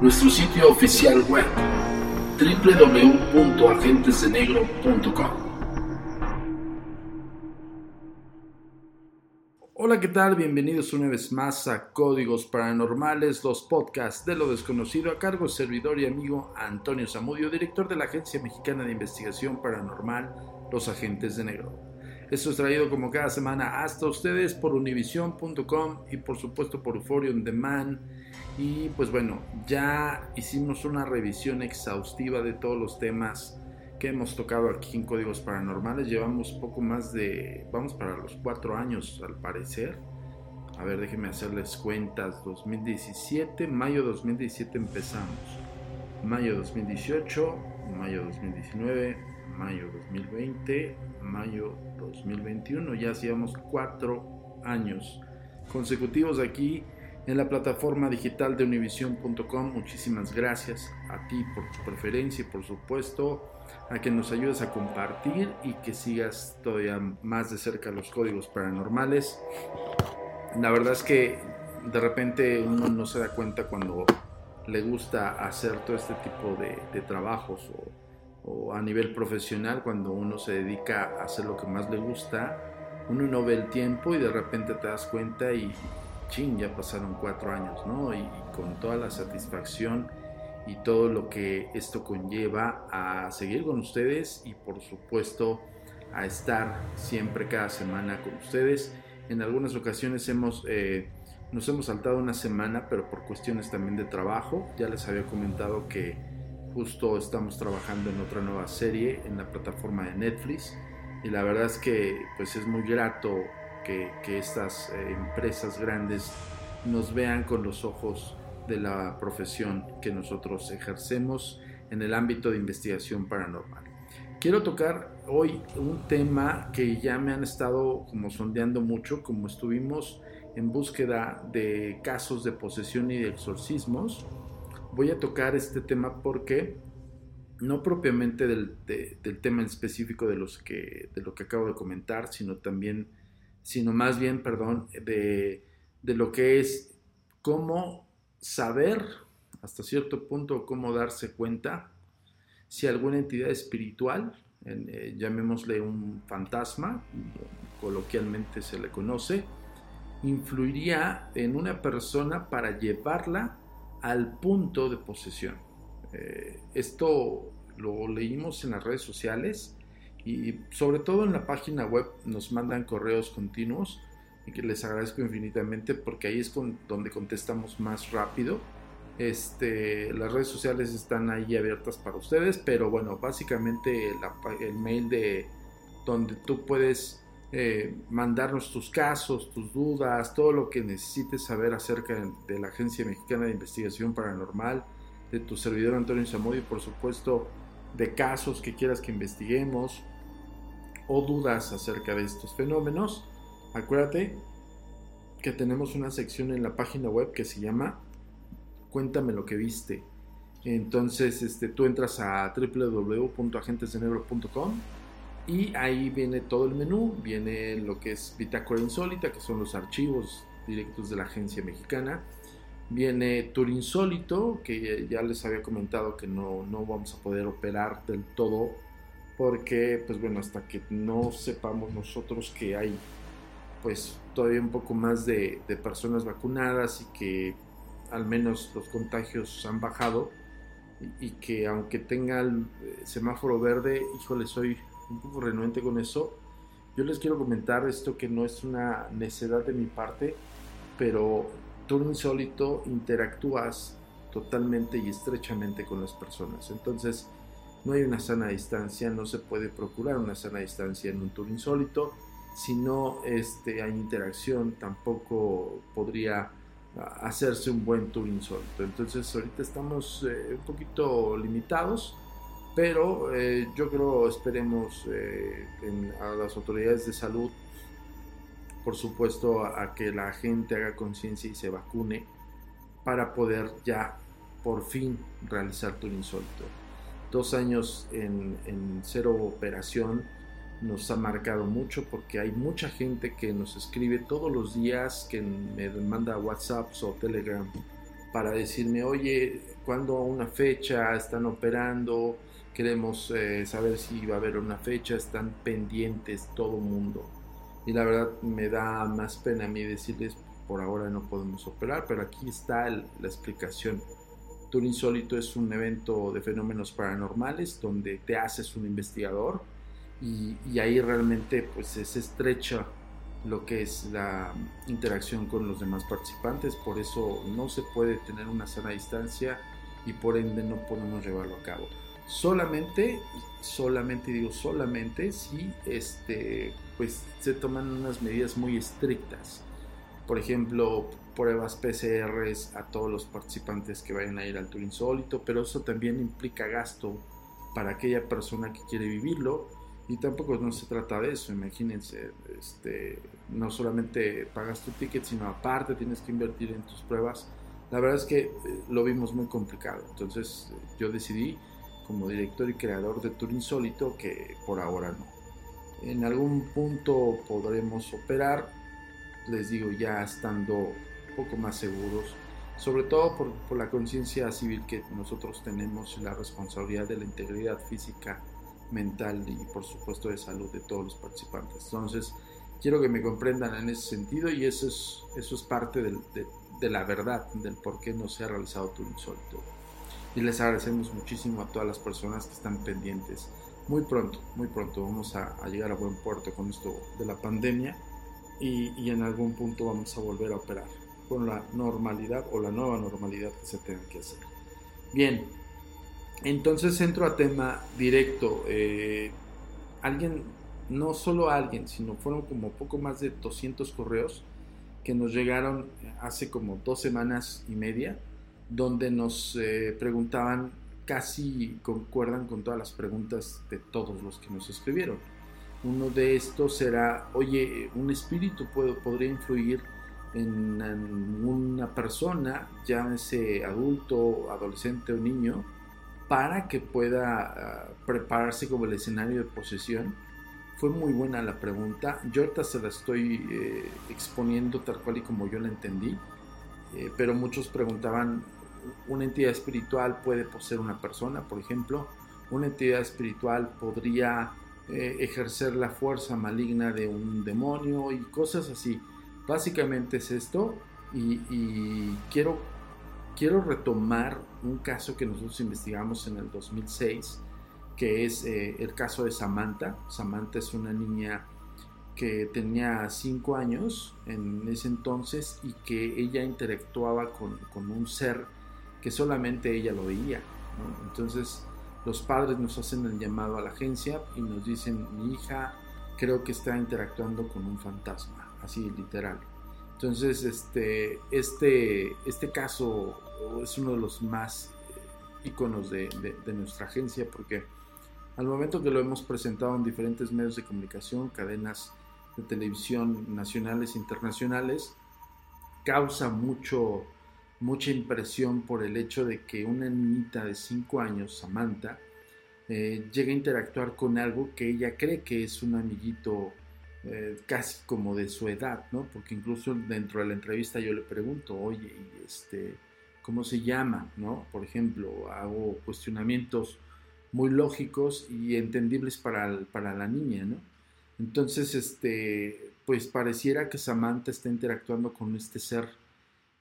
nuestro sitio oficial web www.agentesdenegro.com. Hola, ¿qué tal? Bienvenidos una vez más a Códigos Paranormales, los podcasts de lo desconocido a cargo servidor y amigo Antonio Zamudio, director de la Agencia Mexicana de Investigación Paranormal, Los Agentes de Negro. Esto es traído como cada semana hasta ustedes por univision.com y por supuesto por Euphoria On Demand y pues bueno, ya hicimos una revisión exhaustiva de todos los temas que hemos tocado aquí en Códigos Paranormales. Llevamos poco más de, vamos para los cuatro años al parecer. A ver, déjenme hacerles cuentas. 2017, mayo 2017 empezamos. Mayo 2018, mayo 2019, mayo 2020, mayo 2021. Ya hacíamos cuatro años consecutivos aquí en la plataforma digital de univision.com. Muchísimas gracias a ti por tu preferencia y por supuesto a que nos ayudes a compartir y que sigas todavía más de cerca los códigos paranormales. La verdad es que de repente uno no se da cuenta cuando le gusta hacer todo este tipo de, trabajos o, o, a nivel profesional, cuando uno se dedica a hacer lo que más le gusta, uno no ve el tiempo y de repente te das cuenta y, chin, ya pasaron cuatro años, ¿no? Y, con toda la satisfacción y todo lo que esto conlleva a seguir con ustedes y por supuesto a estar siempre cada semana con ustedes. En algunas ocasiones hemos, eh, nos hemos saltado una semana, pero por cuestiones también de trabajo. Ya les había comentado que justo estamos trabajando en otra nueva serie en la plataforma de Netflix y la verdad es que pues es muy grato que, estas eh, empresas grandes nos vean con los ojos de la profesión que nosotros ejercemos en el ámbito de investigación paranormal. Quiero tocar hoy un tema que ya me han estado como sondeando mucho, como estuvimos en búsqueda de casos de posesión y de exorcismos. Voy a tocar este tema porque no propiamente del, tema en específico de, los que, de lo que acabo de comentar, sino también sino más bien, perdón, de, lo que es cómo saber hasta cierto punto, cómo darse cuenta si alguna entidad espiritual, eh, llamémosle un fantasma, coloquialmente se le conoce, influiría en una persona para llevarla al punto de posesión. Eh, esto lo leímos en las redes sociales y sobre todo en la página web nos mandan correos continuos y que les agradezco infinitamente porque ahí es donde contestamos más rápido Este, las redes sociales están ahí abiertas para ustedes, pero bueno, básicamente el mail de donde tú puedes eh, mandarnos tus casos, tus dudas, todo lo que necesites saber acerca de la Agencia Mexicana de Investigación Paranormal, de tu servidor Antonio Zamudio por supuesto de casos que quieras que investiguemos o dudas acerca de estos fenómenos. Acuérdate que tenemos una sección en la página web que se llama Cuéntame lo que viste. Entonces, este, tú entras a www.agentesdenegro.com y ahí viene todo el menú, viene lo que es Bitácora Insólita, que son los archivos directos de la agencia mexicana. Viene Tour Insólito, que ya les había comentado que no, no vamos a poder operar del todo, porque, pues bueno, hasta que no sepamos nosotros que hay, pues todavía un poco más de, personas vacunadas y que al menos los contagios han bajado y, que aunque tenga el eh, semáforo verde, híjole, soy un poco renuente con eso. Yo les quiero comentar esto que no es una necedad de mi parte, pero tú insólito interactúas totalmente y estrechamente con las personas. Entonces, no hay una sana distancia, no se puede procurar una sana distancia en un tour insólito. Si no este, hay interacción, tampoco podría hacerse un buen tour insólito. Entonces ahorita estamos eh, un poquito limitados, pero eh, yo creo esperemos eh, a las autoridades de salud, por supuesto, a, que la gente haga conciencia y se vacune para poder ya por fin realizar tour insólito. Dos años en, en cero operación nos ha marcado mucho porque hay mucha gente que nos escribe todos los días, que me manda WhatsApp o Telegram para decirme, oye, ¿cuándo una fecha? ¿Están operando? Queremos eh, saber si va a haber una fecha, están pendientes todo el mundo. Y la verdad me da más pena a mí decirles, por ahora no podemos operar, pero aquí está la explicación. Tour Insólito es un evento de fenómenos paranormales donde te haces un investigador y, ahí realmente pues es estrecha lo que es la interacción con los demás participantes, por eso no se puede tener una sana distancia y por ende no podemos llevarlo a cabo. Solamente, solamente digo solamente si este, pues se toman unas medidas muy estrictas. Por ejemplo, pruebas PCRs a todos los participantes que vayan a ir al tour insólito, pero eso también implica gasto para aquella persona que quiere vivirlo y tampoco no se trata de eso, imagínense, este, no solamente pagas tu ticket, sino aparte tienes que invertir en tus pruebas. La verdad es que eh, lo vimos muy complicado, entonces yo decidí como director y creador de Tour Insólito que por ahora no. En algún punto podremos operar, les digo ya estando un poco más seguros, sobre todo por, por la conciencia civil que nosotros tenemos y la responsabilidad de la integridad física mental y por supuesto de salud de todos los participantes. Entonces, quiero que me comprendan en ese sentido y eso es, eso es parte de, de, la verdad del por qué no se ha realizado tu insólito. Y les agradecemos muchísimo a todas las personas que están pendientes. Muy pronto, muy pronto vamos a, llegar a buen puerto con esto de la pandemia y, y en algún punto vamos a volver a operar con la normalidad o la nueva normalidad que se tenga que hacer. Bien, entonces entro a tema directo. Eh, alguien, no solo alguien, sino fueron como poco más de 200 correos que nos llegaron hace como dos semanas y media, donde nos eh, preguntaban, casi concuerdan con todas las preguntas de todos los que nos escribieron. Uno de estos era, oye, un espíritu puede, podría influir en, una persona, llámese adulto, adolescente o niño, para que pueda ah, prepararse como el escenario de posesión? Fue muy buena la pregunta. Yo ahorita se la estoy eh, exponiendo tal cual y como yo la entendí. Eh, pero muchos preguntaban, ¿una entidad espiritual puede poseer una persona, por ejemplo? ¿Una entidad espiritual podría eh, ejercer la fuerza maligna de un demonio y cosas así? Básicamente es esto y, quiero quiero retomar un caso que nosotros investigamos en el 2006, que es eh, el caso de Samantha. Samantha es una niña que tenía 5 años en ese entonces y que ella interactuaba con, un ser que solamente ella lo veía. Entonces los padres nos hacen el llamado a la agencia y nos dicen, mi hija creo que está interactuando con un fantasma, así literal. Entonces, este, este, este caso es uno de los más iconos de, de, nuestra agencia porque al momento que lo hemos presentado en diferentes medios de comunicación, cadenas de televisión nacionales e internacionales, causa mucho, mucha impresión por el hecho de que una niñita de 5 años, Samantha, eh, llega a interactuar con algo que ella cree que es un amiguito eh, casi como de su edad, ¿no? Porque incluso dentro de la entrevista yo le pregunto, oye, este, ¿cómo se llama? ¿no? Por ejemplo, hago cuestionamientos muy lógicos y entendibles para, para la niña, ¿no? Entonces, este, pues pareciera que Samantha está interactuando con este ser,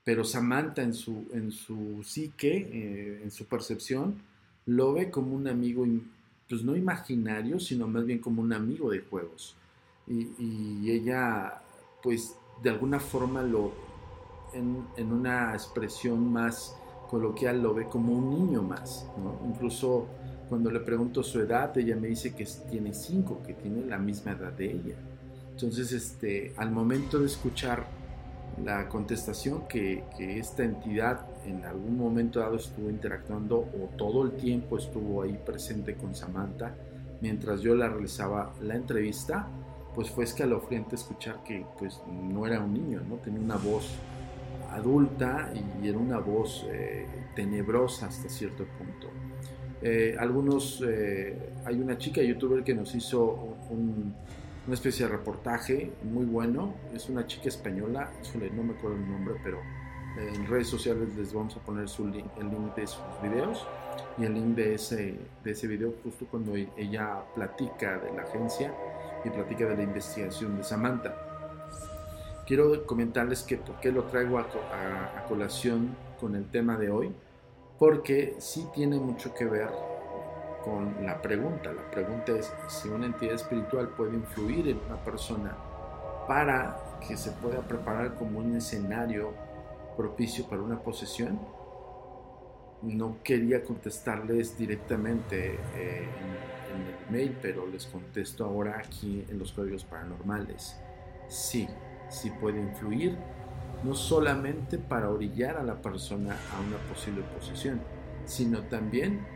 pero Samantha en su, en su psique, eh, en su percepción, lo ve como un amigo, pues no imaginario, sino más bien como un amigo de juegos. Y, y ella, pues de alguna forma lo, en, en, una expresión más coloquial, lo ve como un niño más, ¿no? Incluso cuando le pregunto su edad, ella me dice que tiene cinco, que tiene la misma edad de ella. Entonces, este, al momento de escuchar la contestación que, que, esta entidad en algún momento dado estuvo interactuando o todo el tiempo estuvo ahí presente con Samantha mientras yo la realizaba la entrevista, pues fue escalofriante escuchar que pues no era un niño, ¿no? Tenía una voz adulta y era una voz eh, tenebrosa hasta cierto punto. Eh, algunos, eh, hay una chica youtuber que nos hizo una especie de reportaje muy bueno, es una chica española, no me acuerdo el nombre, pero en redes sociales les vamos a poner su link, el link de sus videos y el link de ese, de ese video justo cuando ella platica de la agencia y platica de la investigación de Samantha. Quiero comentarles que por qué lo traigo a, a colación con el tema de hoy porque sí tiene mucho que ver con la pregunta. La pregunta es si una entidad espiritual puede influir en una persona para que se pueda preparar como un escenario propicio para una posesión. No quería contestarles directamente eh, en, el mail, pero les contesto ahora aquí en los códigos paranormales. Sí, sí puede influir no solamente para orillar a la persona a una posible posesión, sino también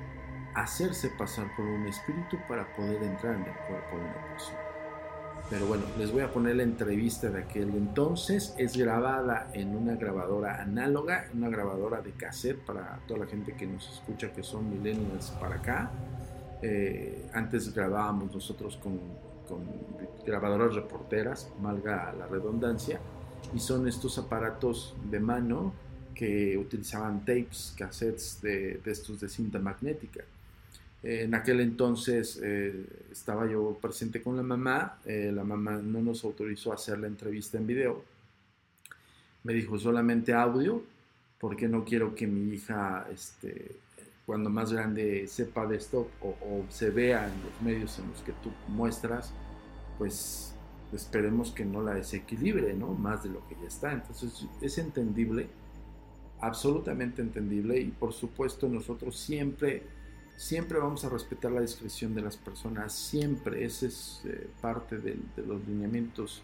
hacerse pasar por un espíritu para poder entrar en el cuerpo de una persona. Pero bueno, les voy a poner la entrevista de aquel entonces. Es grabada en una grabadora análoga, una grabadora de cassette para toda la gente que nos escucha que son millennials para acá. Eh, antes grabábamos nosotros con, grabadoras reporteras, malga la redundancia y son estos aparatos de mano que utilizaban tapes, cassettes de, estos de cinta magnética. En aquel entonces eh, estaba yo presente con la mamá, eh, la mamá no nos autorizó a hacer la entrevista en video, me dijo solamente audio, porque no quiero que mi hija, este, cuando más grande, sepa de esto o, o se vea en los medios en los que tú muestras, pues esperemos que no la desequilibre, ¿no? Más de lo que ya está. Entonces es entendible, absolutamente entendible y por supuesto nosotros siempre, siempre vamos a respetar la discreción de las personas, siempre, ese es eh, parte de, los lineamientos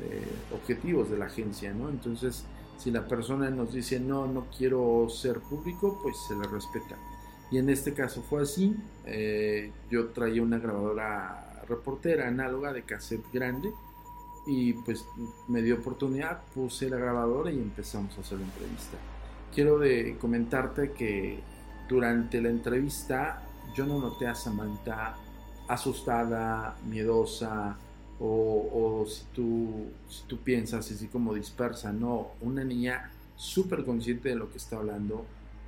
eh, objetivos de la agencia, ¿no? Entonces si la persona nos dice no, no quiero ser público, pues se le respeta. Y en este caso fue así, eh, yo traía una grabadora reportera análoga de cassette grande y pues me dio oportunidad, puse la grabadora y empezamos a hacer la entrevista. Quiero de comentarte que durante la entrevista yo no noté a Samantha asustada, miedosa o, si, tú, si tú piensas así como dispersa, no, una niña súper consciente de lo que está hablando,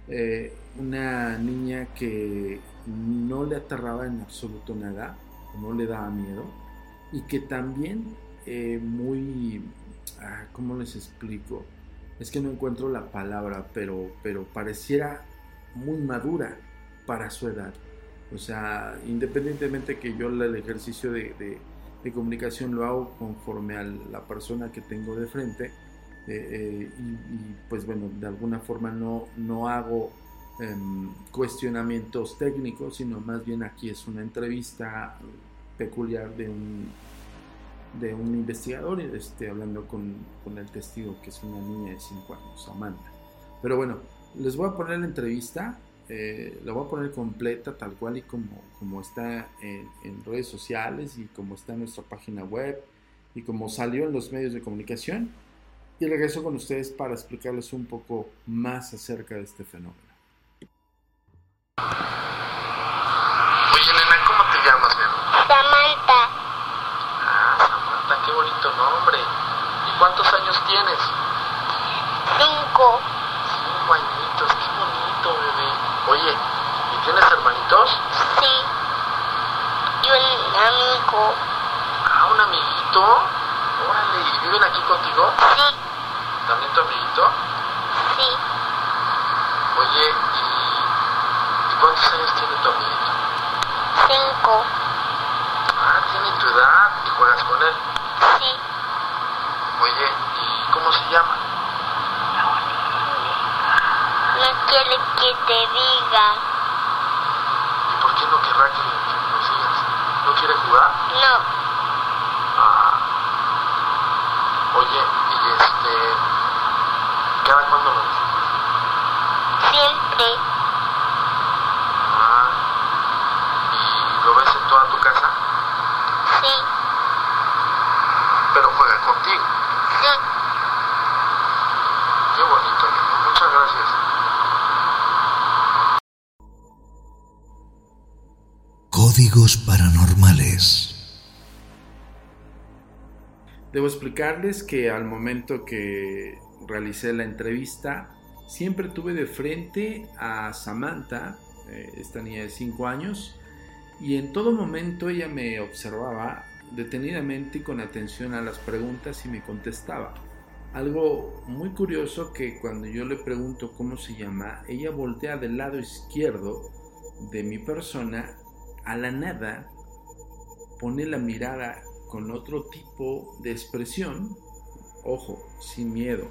eh, una niña que no le aterraba en absoluto nada, no le daba miedo y que también eh, muy, ah, ¿cómo les explico? Es que no encuentro la palabra, pero, pero pareciera muy madura para su edad. O sea, independientemente que yo el ejercicio de, comunicación lo hago conforme a la persona que tengo de frente, eh, eh, y, y, pues bueno, de alguna forma no, no hago em, cuestionamientos técnicos, sino más bien aquí es una entrevista peculiar de un, de un investigador, este, hablando con, con el testigo que es una niña de 5 años, Amanda. Pero bueno, les voy a poner la entrevista, eh, la voy a poner completa tal cual y como, como está en, en, redes sociales y como está en nuestra página web y como salió en los medios de comunicación. Y regreso con ustedes para explicarles un poco más acerca de este fenómeno. Oye, nena, ¿cómo te llamas? Samantha, Ah, Samantha, qué bonito nombre. ¿Y cuántos años tienes? Cinco añitos, qué bonito, bebé. Oye, ¿y tienes hermanitos? sí, y un amigo, Ah, un amiguito. Órale, ¿y viven aquí contigo? sí, ¿También tu amiguito? sí, Oye, ¿y, ¿y cuántos años tiene tu amiguito? cinco, Ah, tiene tu edad y juegas con él. sí, Oye, ¿y cómo se llama? no quiere que te diga, ¿Y por qué no querrá que, que nos digas? ¿No quiere jugar? no, Ah. Oye, y este. ¿Cada cuándo lo ves? siempre, Códigos paranormales. Debo explicarles que al momento que realicé la entrevista, siempre tuve de frente a Samantha, eh, esta niña de 5 años, y en todo momento ella me observaba detenidamente y con atención a las preguntas y me contestaba. Algo muy curioso que cuando yo le pregunto cómo se llama, ella voltea del lado izquierdo de mi persona a la nada, pone la mirada con otro tipo de expresión, ojo, sin miedo,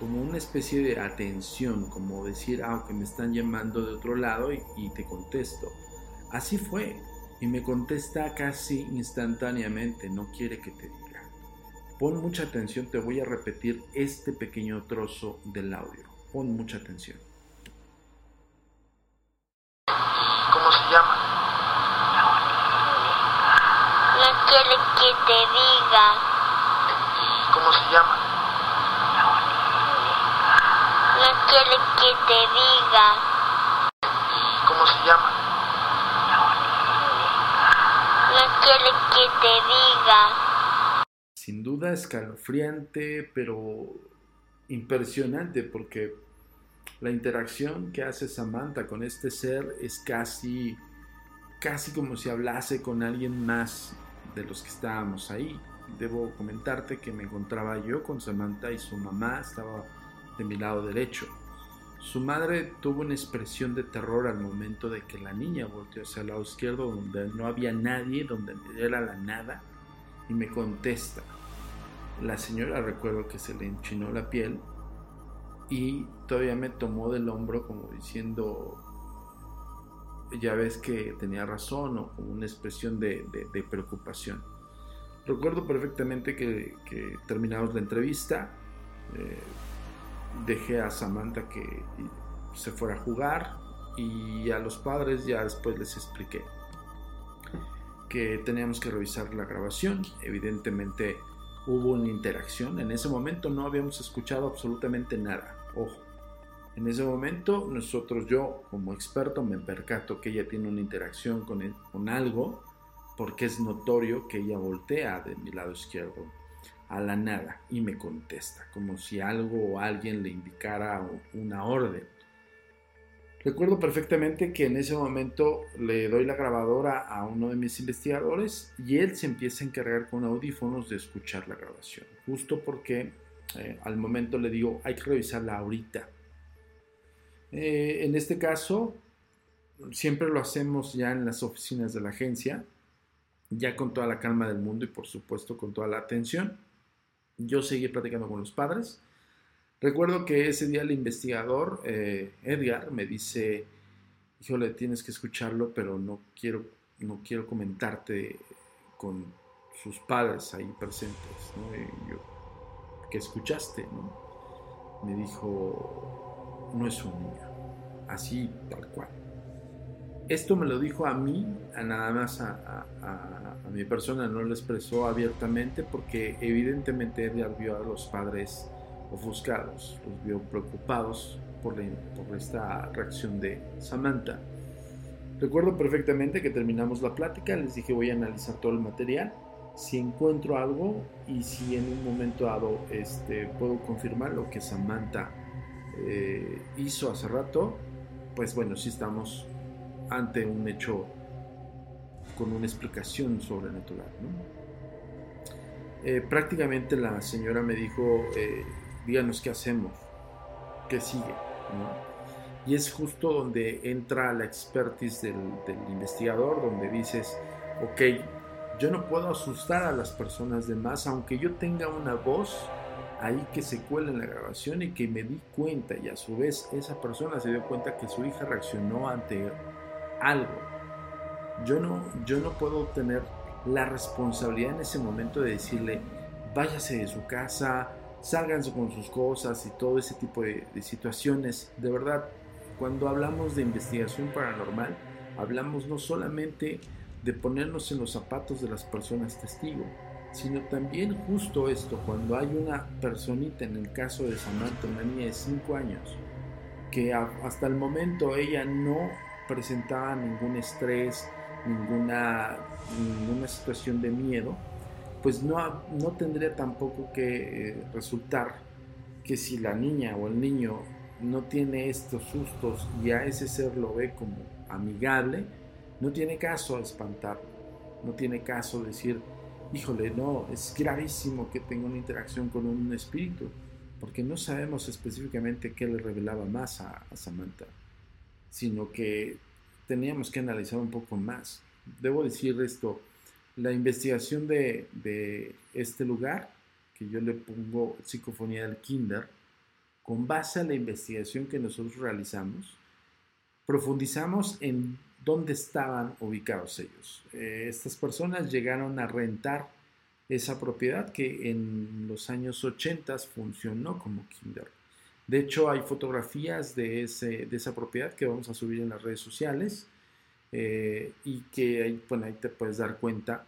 como una especie de atención, como decir, ah, que me están llamando de otro lado y, te contesto. Así fue, y me contesta casi instantáneamente, no quiere que te diga. Pon mucha atención, te voy a repetir este pequeño trozo del audio. Pon mucha atención. ¿Y cómo se llama? No quiere que te diga, ¿Y cómo se llama? no quiere que te diga, ¿Y cómo se llama? no quiere que te diga, sin duda escalofriante, pero impresionante porque la interacción que hace Samantha con este ser es casi, casi como si hablase con alguien más de los que estábamos ahí. Debo comentarte que me encontraba yo con Samantha y su mamá estaba de mi lado derecho. Su madre tuvo una expresión de terror al momento de que la niña volteó hacia el lado izquierdo donde no había nadie, donde era la nada, y me contesta. La señora recuerdo que se le enchinó la piel y todavía me tomó del hombro como diciendo, ya ves que tenía razón o con una expresión de, preocupación. Recuerdo perfectamente que, que terminamos la entrevista, eh, dejé a Samantha que se fuera a jugar y a los padres ya después les expliqué que teníamos que revisar la grabación. Evidentemente hubo una interacción. En ese momento no habíamos escuchado absolutamente nada. Ojo. En ese momento nosotros, yo como experto, me percato que ella tiene una interacción con, con algo porque es notorio que ella voltea de mi lado izquierdo a la nada y me contesta, como si algo o alguien le indicara una orden. Recuerdo perfectamente que en ese momento le doy la grabadora a uno de mis investigadores y él se empieza a encargar con audífonos de escuchar la grabación, justo porque eh, al momento le digo hay que revisarla ahorita. Eh, en este caso, siempre lo hacemos ya en las oficinas de la agencia, ya con toda la calma del mundo y por supuesto con toda la atención. Yo seguí platicando con los padres. Recuerdo que ese día el investigador, eh, Edgar, me dice, híjole, tienes que escucharlo, pero no quiero, no quiero comentarte con sus padres ahí presentes. ¿no? Y yo, ¿qué escuchaste? ¿no? Me dijo, no es un niño, así tal cual. Esto me lo dijo a mí, a nada más a, mi persona, no lo expresó abiertamente porque evidentemente Edgar vio a los padres ofuscados, los vio preocupados por, la, por esta reacción de Samantha. Recuerdo perfectamente que terminamos la plática, les dije voy a analizar todo el material, si encuentro algo y si en un momento dado este, puedo confirmar lo que Samantha eh, hizo hace rato, pues bueno, si estamos ante un hecho con una explicación sobrenatural. ¿no? Eh, prácticamente la señora me dijo, eh, díganos qué hacemos, qué sigue. ¿no? Y es justo donde entra la expertise del, del, investigador, donde dices, ok, yo no puedo asustar a las personas de más, aunque yo tenga una voz ahí que se cuela en la grabación y que me di cuenta y a su vez esa persona se dio cuenta que su hija reaccionó ante algo. Yo no, yo no puedo tener la responsabilidad en ese momento de decirle, váyase de su casa, sálganse con sus cosas y todo ese tipo de, de situaciones. De verdad, cuando hablamos de investigación paranormal, hablamos no solamente de ponernos en los zapatos de las personas testigo, sino también justo esto, cuando hay una personita, en el caso de Samantha, una niña de 5 años, que hasta el momento ella no presentaba ningún estrés, ninguna, ninguna situación de miedo, pues no, no tendría tampoco que eh, resultar que si la niña o el niño no tiene estos sustos y a ese ser lo ve como amigable, no tiene caso espantarlo, no tiene caso decir, híjole, no, es gravísimo que tenga una interacción con un espíritu, porque no sabemos específicamente qué le revelaba más a, Samantha, sino que teníamos que analizar un poco más. Debo decir esto, la investigación de, de este lugar, que yo le pongo psicofonía del kinder, con base a la investigación que nosotros realizamos, profundizamos en dónde estaban ubicados ellos. Eh, estas personas llegaron a rentar esa propiedad que en los años 80 funcionó como kinder. De hecho, hay fotografías de, ese, de esa propiedad que vamos a subir en las redes sociales eh, y que ahí, bueno, ahí te puedes dar cuenta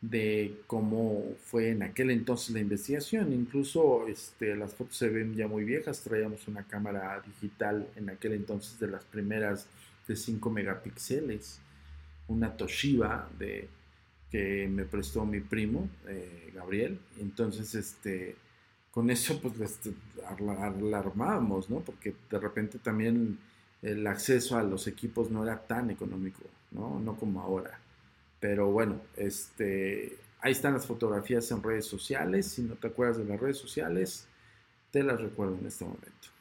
de cómo fue en aquel entonces la investigación. Incluso este, las fotos se ven ya muy viejas. Traíamos una cámara digital en aquel entonces de las primeras de 5 megapíxeles. Una Toshiba de, que me prestó mi primo, eh, Gabriel. Entonces, este, con eso pues este, alarmábamos, ¿no? Porque de repente también el acceso a los equipos no era tan económico, ¿no? No como ahora. Pero bueno, este, ahí están las fotografías en redes sociales. Si no te acuerdas de las redes sociales, te las recuerdo en este momento.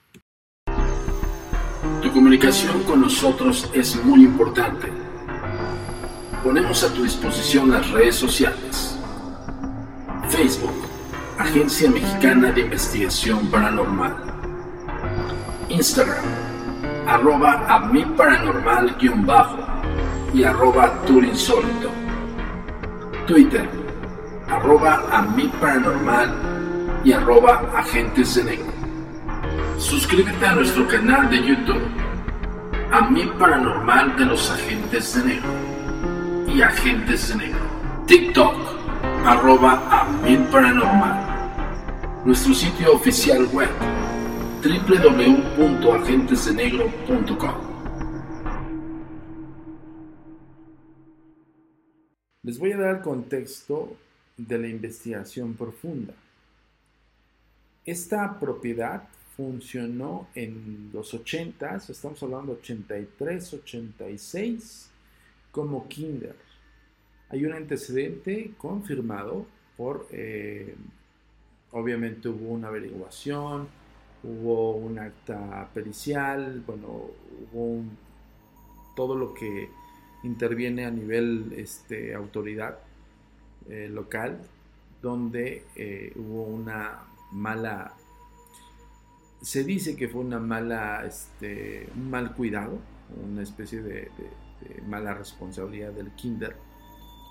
Tu comunicación con nosotros es muy importante. Ponemos a tu disposición las redes sociales. Facebook, Agencia Mexicana de Investigación Paranormal. Instagram, arroba a mi paranormal-bajo y arroba turinsólito. Twitter, arroba a paranormal y arroba agentes de negro. Suscríbete a nuestro canal de YouTube, a mi paranormal de los agentes de negro y agentes de negro. TikTok, arroba a mi paranormal. Nuestro sitio oficial web, www.agentesdenegro.com. Les voy a dar contexto de la investigación profunda. Esta propiedad funcionó en los 80, estamos hablando de 83, 86, como kinder. Hay un antecedente confirmado por, eh, obviamente hubo una averiguación, hubo un acta pericial, bueno, hubo un, todo lo que interviene a nivel este, autoridad eh, local, donde eh, hubo una mala Se dice que fue una mala, este, un mal cuidado, una especie de, mala responsabilidad del kinder,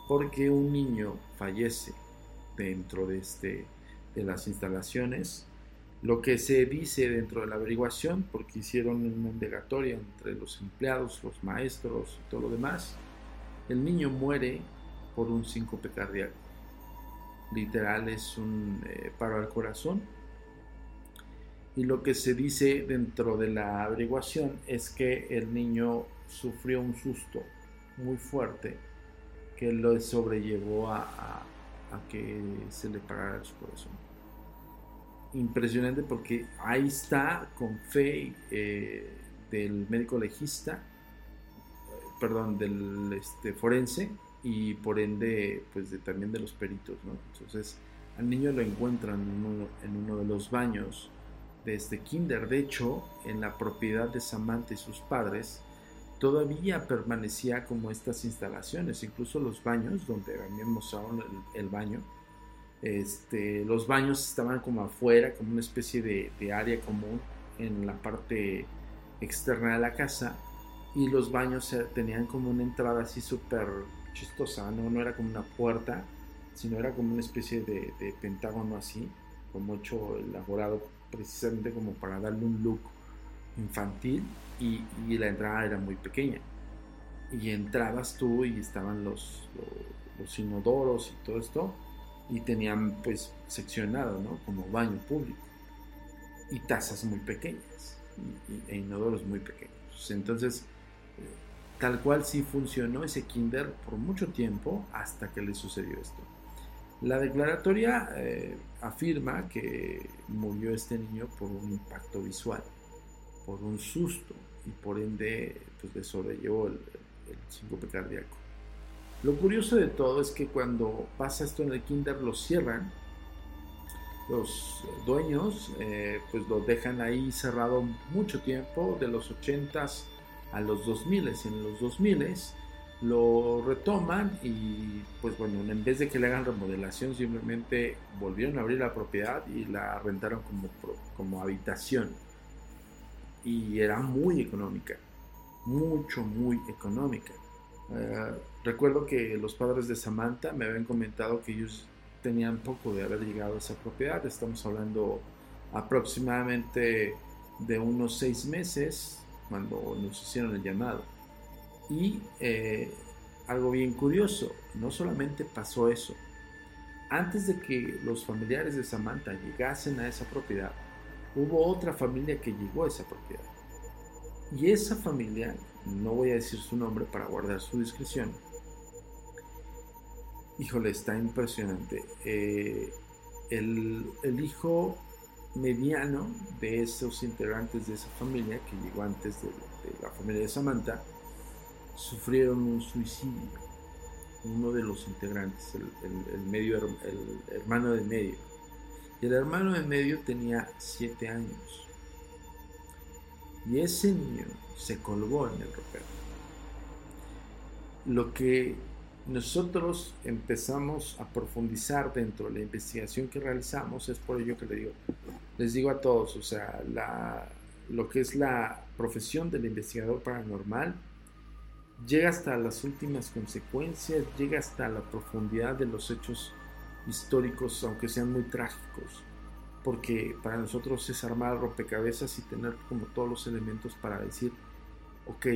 porque un niño fallece dentro de, este, de las instalaciones. Lo que se dice dentro de la averiguación, porque hicieron una indagatoria entre los empleados, los maestros y todo lo demás, el niño muere por un síncope cardíaco. Literal es un eh, paro al corazón. Y lo que se dice dentro de la averiguación es que el niño sufrió un susto muy fuerte que lo sobrellevó a, que se le parara su corazón. Impresionante porque ahí está con fe eh, del médico legista, perdón, del este, forense y por ende pues de, también de los peritos. ¿no? Entonces al niño lo encuentran en en uno de los baños de este kinder. De hecho, en la propiedad de Samantha y sus padres, todavía permanecía como estas instalaciones, incluso los baños, donde también mostraron el, el baño, este, los baños estaban como afuera, como una especie de, de, área común en la parte externa de la casa, y los baños tenían como una entrada así súper chistosa, ¿no? no era como una puerta, sino era como una especie de, de pentágono así, como hecho elaborado precisamente como para darle un look infantil y, la entrada era muy pequeña. Y entrabas tú y estaban los, inodoros y todo esto y tenían pues seccionado, ¿no? Como baño público y tazas muy pequeñas e inodoros muy pequeños. Entonces, eh, tal cual sí funcionó ese kinder por mucho tiempo hasta que le sucedió esto. La declaratoria eh, afirma que murió este niño por un impacto visual, por un susto y por ende pues, le sobrellevó el, el, síncope cardíaco. Lo curioso de todo es que cuando pasa esto en el kinder lo cierran, los dueños eh, pues lo dejan ahí cerrado mucho tiempo, de los 80s a los 2000 en los 2000 lo retoman y pues bueno, en vez de que le hagan remodelación simplemente volvieron a abrir la propiedad y la rentaron como, como habitación y era muy económica, mucho, muy económica. Uh, recuerdo que los padres de Samantha me habían comentado que ellos tenían poco de haber llegado a esa propiedad. Estamos hablando aproximadamente de unos seis meses cuando nos hicieron el llamado. Y eh, algo bien curioso, no solamente pasó eso. Antes de que los familiares de Samantha llegasen a esa propiedad, hubo otra familia que llegó a esa propiedad. Y esa familia no voy a decir su nombre para guardar su discreción. Híjole, está impresionante. Eh, el, hijo mediano de esos integrantes de esa familia, que llegó antes de la familia de Samantha, sufrieron un suicidio. Uno de los integrantes, el, el, medio, el hermano de medio. Y el hermano de medio tenía siete años. Y ese niño se colgó en el ropero. Lo que nosotros empezamos a profundizar dentro de la investigación que realizamos es por ello que le digo, les digo a todos, o sea, la, lo que es la profesión del investigador paranormal llega hasta las últimas consecuencias, llega hasta la profundidad de los hechos históricos, aunque sean muy trágicos porque para nosotros es armar rompecabezas y tener como todos los elementos para decir, ok,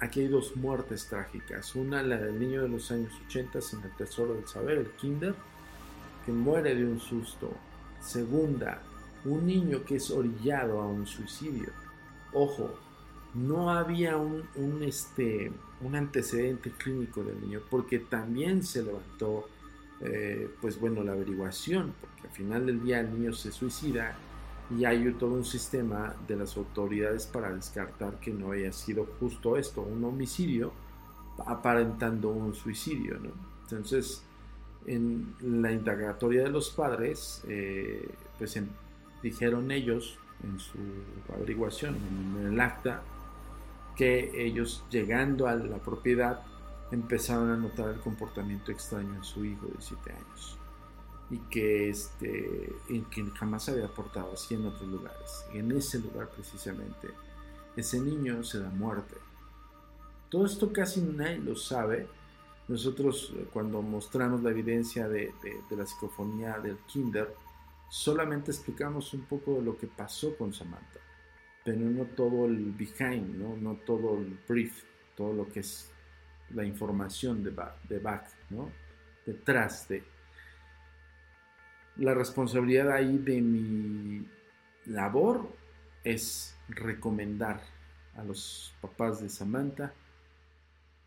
aquí hay dos muertes trágicas. Una, la del niño de los años 80 en el Tesoro del Saber, el Kinder, que muere de un susto. Segunda, un niño que es orillado a un suicidio. Ojo, no había un, este, un antecedente clínico del niño porque también se levantó eh, pues bueno, la averiguación, porque al final del día el niño se suicida y hay todo un sistema de las autoridades para descartar que no haya sido justo esto, un homicidio aparentando un suicidio, ¿no? Entonces, en la indagatoria de los padres, eh, pues dijeron ellos en su averiguación, en el acta, que ellos llegando a la propiedad empezaron a notar el comportamiento extraño en su hijo de 7 años. y que, este, en que jamás había portado así en otros lugares. Y en ese lugar precisamente, ese niño se da muerte. Todo esto casi nadie lo sabe. Nosotros eh, cuando mostramos la evidencia de, de la psicofonía del kinder, solamente explicamos un poco de lo que pasó con Samantha, pero no todo el behind, no, no todo el brief, todo lo que es la información de back, de back detrás de. La responsabilidad ahí de mi labor es recomendar a los papás de Samantha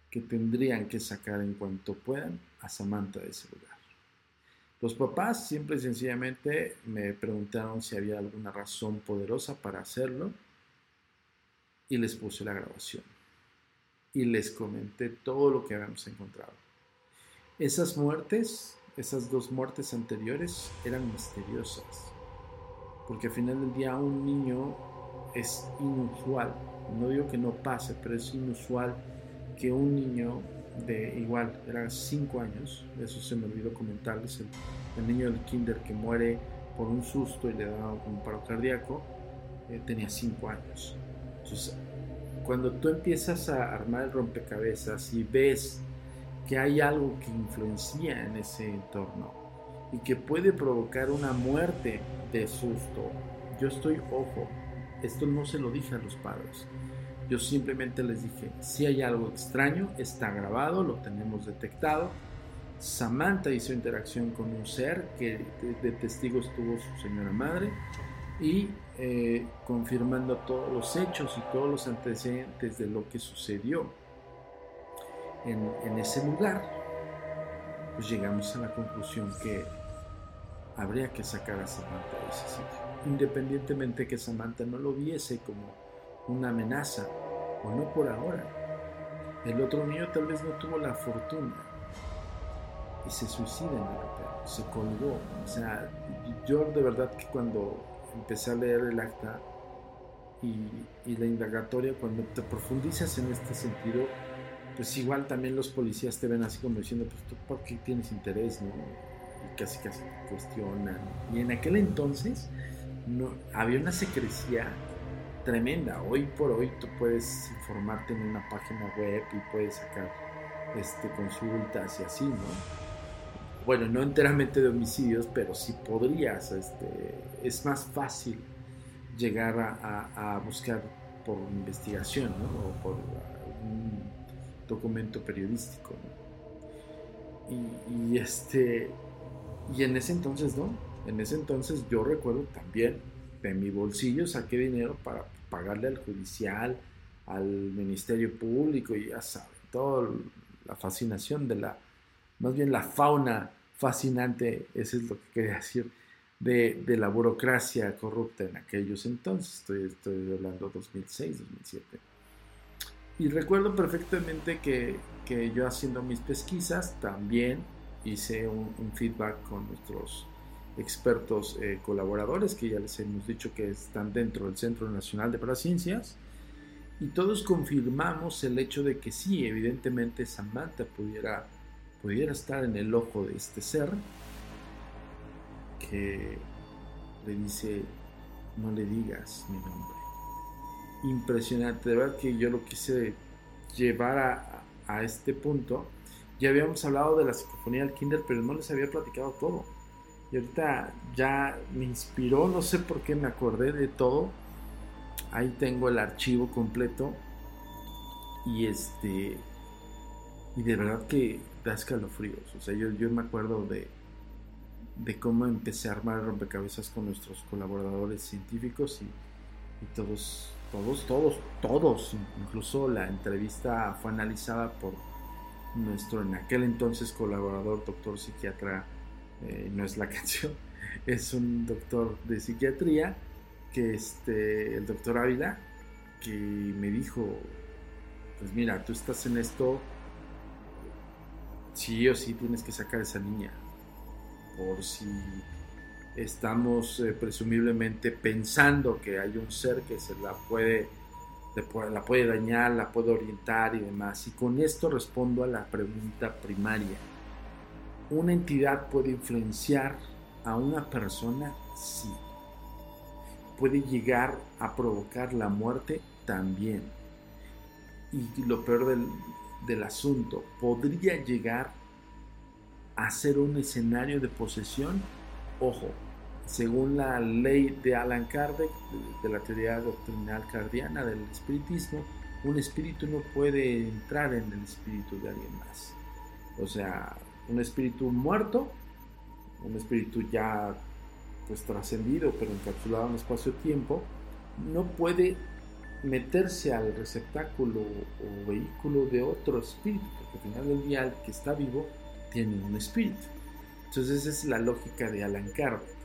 que tendrían que sacar en cuanto puedan a Samantha de ese lugar. Los papás siempre y sencillamente me preguntaron si había alguna razón poderosa para hacerlo y les puse la grabación y les comenté todo lo que habíamos encontrado. Esas muertes, esas dos muertes anteriores eran misteriosas, porque al final del día un niño es inusual, no digo que no pase, pero es inusual que un niño de igual, era 5 años, eso se me olvidó comentarles, el, niño del kinder que muere por un susto y le da un paro cardíaco, eh, tenía 5 años. Entonces, cuando tú empiezas a armar el rompecabezas y ves que hay algo que influencia en ese entorno y que puede provocar una muerte de susto, yo estoy, ojo, esto no se lo dije a los padres, yo simplemente les dije, si hay algo extraño, está grabado, lo tenemos detectado. Samantha hizo interacción con un ser que de, testigos tuvo su señora madre y eh, confirmando todos los hechos y todos los antecedentes de lo que sucedió en, ese lugar, pues llegamos a la conclusión que habría que sacar a Samantha de ese sitio, independientemente que Samantha no lo viese como una amenaza, o no por ahora. El otro niño tal vez no tuvo la fortuna y se suicida en el se colgó. O sea, yo de verdad que cuando empecé a leer el acta y, la indagatoria, cuando te profundizas en este sentido, pues igual también los policías te ven así como diciendo, pues tú por qué tienes interés, ¿no? Y casi casi cuestionan. Y en aquel entonces no, había una secrecía tremenda. Hoy por hoy tú puedes informarte en una página web y puedes sacar este, consultas y así, ¿no? Bueno, no enteramente de homicidios, pero sí podrías. Este, es más fácil llegar a, buscar por investigación, ¿no? O por un documento periodístico, Y, este y en ese entonces no en ese entonces yo recuerdo también de mi bolsillo saqué dinero para pagarle al judicial, al Ministerio Público y ya saben, toda la fascinación de la, más bien la fauna fascinante, eso es lo que quería decir, de, de la burocracia corrupta en aquellos entonces, estoy, estoy hablando 2006, 2007. Y recuerdo perfectamente que, que yo haciendo mis pesquisas también hice un feedback con nuestros expertos eh, colaboradores que ya les hemos dicho que están dentro del Centro Nacional de Paraciencias y todos confirmamos el hecho de que sí, evidentemente Samantha pudiera, pudiera estar en el ojo de este ser que le dice no le digas mi nombre. Impresionante, de verdad que yo lo quise llevar a, a este punto. Ya habíamos hablado de la psicofonía del kinder, pero no les había platicado todo y ahorita ya me inspiró, no sé por qué me acordé de todo. Ahí tengo el archivo completo. Y este. Y de verdad que da escalofríos. O sea, yo, me acuerdo de, de cómo empecé a armar rompecabezas con nuestros colaboradores científicos y, y todos, todos, todos, todos. Incluso la entrevista fue analizada por nuestro en aquel entonces colaborador, doctor psiquiatra eh, no es la canción, es un doctor de psiquiatría, que este, el doctor Ávila, que me dijo, pues mira, tú estás en esto, sí o sí tienes que sacar esa niña, por si estamos eh, presumiblemente pensando que hay un ser que se la puede, la puede dañar, la puede orientar y demás. Y con esto respondo a la pregunta primaria una entidad puede influenciar a una persona, sí. Puede llegar a provocar la muerte también. Y lo peor del, del asunto, podría llegar a ser un escenario de posesión. Ojo, según la ley de Alan Kardec, de la teoría doctrinal cardiana del espiritismo, un espíritu no puede entrar en el espíritu de alguien más. O sea, un espíritu muerto, un espíritu ya pues trascendido pero encapsulado en espacio-tiempo, no puede meterse al receptáculo o vehículo de otro espíritu, porque al final del día el que está vivo tiene un espíritu. Entonces esa es la lógica de Alan Kardec.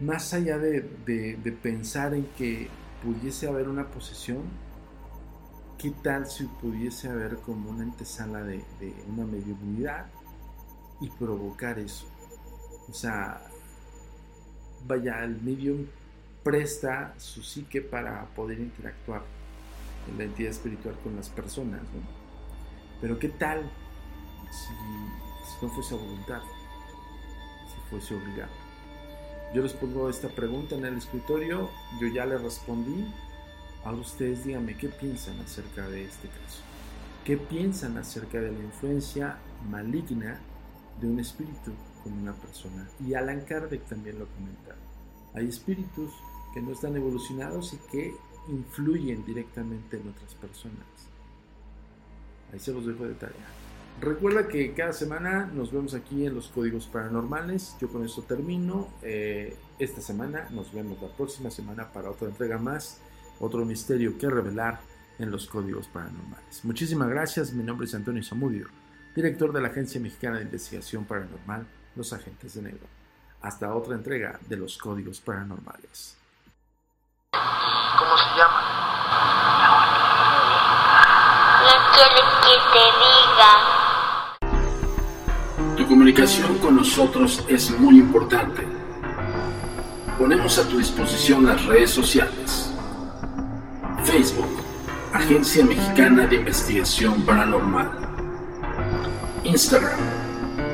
Más allá de, de pensar en que pudiese haber una posesión, ¿qué tal si pudiese haber como una antesala de, una mediunidad y provocar eso? O sea, vaya, el medium presta su psique para poder interactuar en la entidad espiritual con las personas, ¿no? Pero ¿qué tal si, si no fuese a voluntad? Si fuese obligado. Yo les pongo esta pregunta en el escritorio, yo ya le respondí. Ahora ustedes díganme qué piensan acerca de este caso. ¿Qué piensan acerca de la influencia maligna de un espíritu con una persona? Y Alan Kardec también lo comenta. Hay espíritus que no están evolucionados y que influyen directamente en otras personas. Ahí se los dejo de tarea. Recuerda que cada semana nos vemos aquí en los códigos paranormales. Yo con esto termino. Eh, esta semana nos vemos la próxima semana para otra entrega más, otro misterio que revelar en los códigos paranormales. Muchísimas gracias. Mi nombre es Antonio Zamudio, director de la Agencia Mexicana de Investigación Paranormal, Los Agentes de Negro. Hasta otra entrega de los códigos paranormales. ¿Cómo se llama? No quiere que te diga. Tu comunicación con nosotros es muy importante. Ponemos a tu disposición las redes sociales. Facebook, Agencia Mexicana de Investigación Paranormal. Instagram,